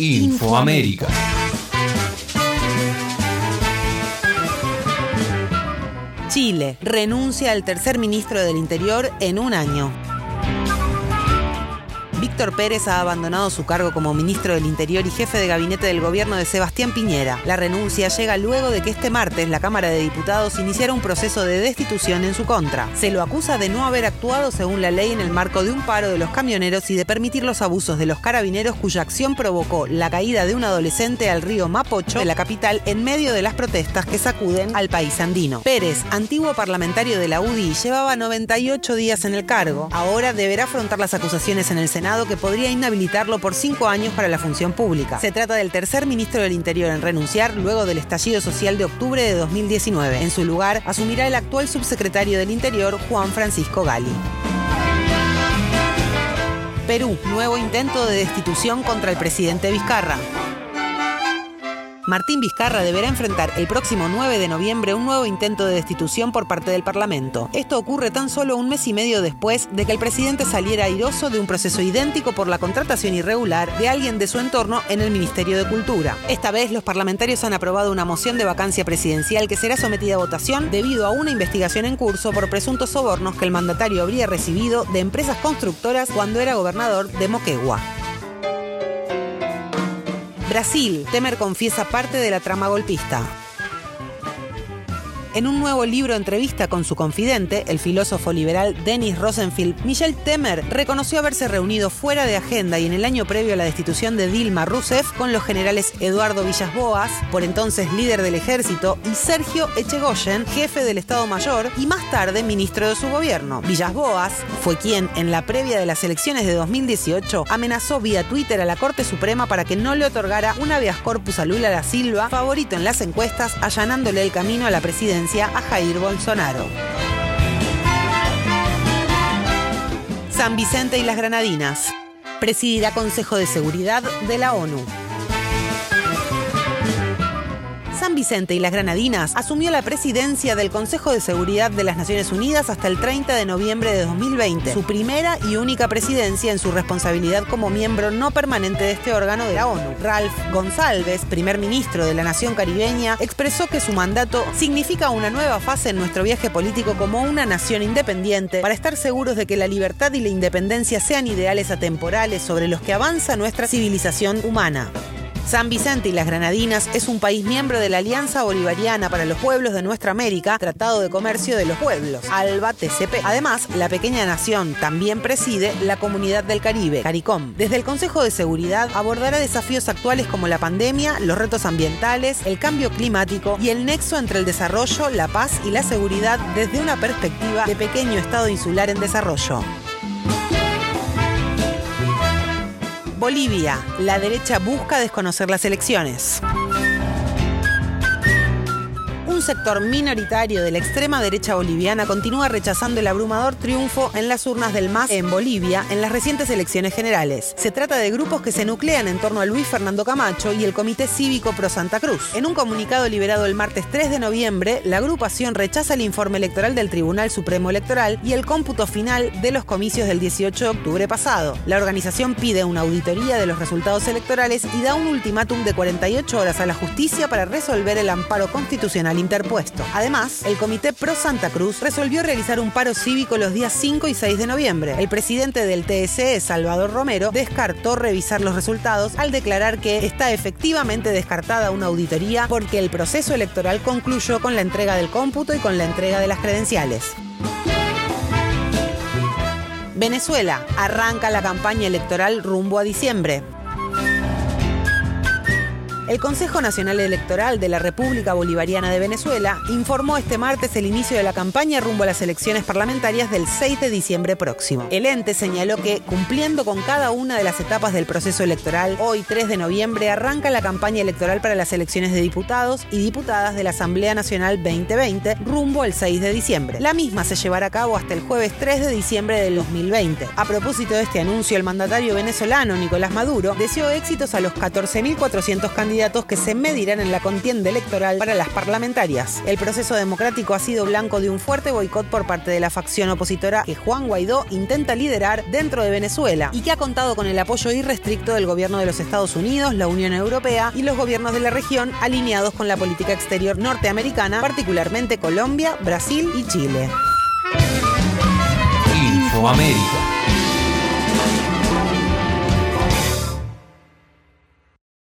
Infoamérica. Chile renuncia al tercer ministro del Interior en un año. Víctor Pérez ha abandonado su cargo como ministro del Interior y jefe de gabinete del gobierno de Sebastián Piñera. La renuncia llega luego de que este martes la Cámara de Diputados iniciara un proceso de destitución en su contra. Se lo acusa de no haber actuado según la ley en el marco de un paro de los camioneros y de permitir los abusos de los carabineros cuya acción provocó la caída de un adolescente al río Mapocho de la capital en medio de las protestas que sacuden al país andino. Pérez, antiguo parlamentario de la UDI, llevaba 98 días en el cargo. Ahora deberá afrontar las acusaciones en el Senado que podría inhabilitarlo por cinco años para la función pública. Se trata del tercer ministro del Interior en renunciar luego del estallido social de octubre de 2019. En su lugar, asumirá el actual subsecretario del Interior, Juan Francisco Gali. Perú, nuevo intento de destitución contra el presidente Vizcarra. Martín Vizcarra deberá enfrentar el próximo 9 de noviembre un nuevo intento de destitución por parte del Parlamento. Esto ocurre tan solo un mes y medio después de que el presidente saliera airoso de un proceso idéntico por la contratación irregular de alguien de su entorno en el Ministerio de Cultura. Esta vez los parlamentarios han aprobado una moción de vacancia presidencial que será sometida a votación debido a una investigación en curso por presuntos sobornos que el mandatario habría recibido de empresas constructoras cuando era gobernador de Moquegua. Brasil, Temer confiesa parte de la trama golpista. En un nuevo libro entrevista con su confidente, el filósofo liberal Denis Rosenfield, Michel Temer reconoció haberse reunido fuera de agenda y en el año previo a la destitución de Dilma Rousseff con los generales Eduardo Villas Boas, por entonces líder del ejército, y Sergio Echegoyen, jefe del Estado Mayor y más tarde ministro de su gobierno. Villas Boas fue quien, en la previa de las elecciones de 2018, amenazó vía Twitter a la Corte Suprema para que no le otorgara un habeas corpus a Lula da Silva, favorito en las encuestas, allanándole el camino a la presidencia a Jair Bolsonaro. San Vicente y las Granadinas. Presidirá Consejo de Seguridad de la ONU. San Vicente y las Granadinas asumió la presidencia del Consejo de Seguridad de las Naciones Unidas hasta el 30 de noviembre de 2020, su primera y única presidencia en su responsabilidad como miembro no permanente de este órgano de la ONU. Ralph González, primer ministro de la nación caribeña, expresó que su mandato significa una nueva fase en nuestro viaje político como una nación independiente para estar seguros de que la libertad y la independencia sean ideales atemporales sobre los que avanza nuestra civilización humana. San Vicente y las Granadinas es un país miembro de la Alianza Bolivariana para los Pueblos de Nuestra América, Tratado de Comercio de los Pueblos, ALBA TCP. Además, la pequeña nación también preside la Comunidad del Caribe, CARICOM. Desde el Consejo de Seguridad abordará desafíos actuales como la pandemia, los retos ambientales, el cambio climático y el nexo entre el desarrollo, la paz y la seguridad desde una perspectiva de pequeño Estado insular en desarrollo. Bolivia. La derecha busca desconocer las elecciones un sector minoritario de la extrema derecha boliviana continúa rechazando el abrumador triunfo en las urnas del MAS en Bolivia en las recientes elecciones generales. Se trata de grupos que se nuclean en torno a Luis Fernando Camacho y el Comité Cívico Pro Santa Cruz. En un comunicado liberado el martes 3 de noviembre, la agrupación rechaza el informe electoral del Tribunal Supremo Electoral y el cómputo final de los comicios del 18 de octubre pasado. La organización pide una auditoría de los resultados electorales y da un ultimátum de 48 horas a la justicia para resolver el amparo constitucional Además, el Comité Pro Santa Cruz resolvió realizar un paro cívico los días 5 y 6 de noviembre. El presidente del TSE, Salvador Romero, descartó revisar los resultados al declarar que está efectivamente descartada una auditoría porque el proceso electoral concluyó con la entrega del cómputo y con la entrega de las credenciales. Venezuela arranca la campaña electoral rumbo a diciembre. El Consejo Nacional Electoral de la República Bolivariana de Venezuela informó este martes el inicio de la campaña rumbo a las elecciones parlamentarias del 6 de diciembre próximo. El ente señaló que, cumpliendo con cada una de las etapas del proceso electoral, hoy 3 de noviembre arranca la campaña electoral para las elecciones de diputados y diputadas de la Asamblea Nacional 2020 rumbo al 6 de diciembre. La misma se llevará a cabo hasta el jueves 3 de diciembre del 2020. A propósito de este anuncio, el mandatario venezolano Nicolás Maduro deseó éxitos a los 14.400 candidatos candidatos que se medirán en la contienda electoral para las parlamentarias. El proceso democrático ha sido blanco de un fuerte boicot por parte de la facción opositora que Juan Guaidó intenta liderar dentro de Venezuela y que ha contado con el apoyo irrestricto del gobierno de los Estados Unidos, la Unión Europea y los gobiernos de la región alineados con la política exterior norteamericana, particularmente Colombia, Brasil y Chile. Infoamérica.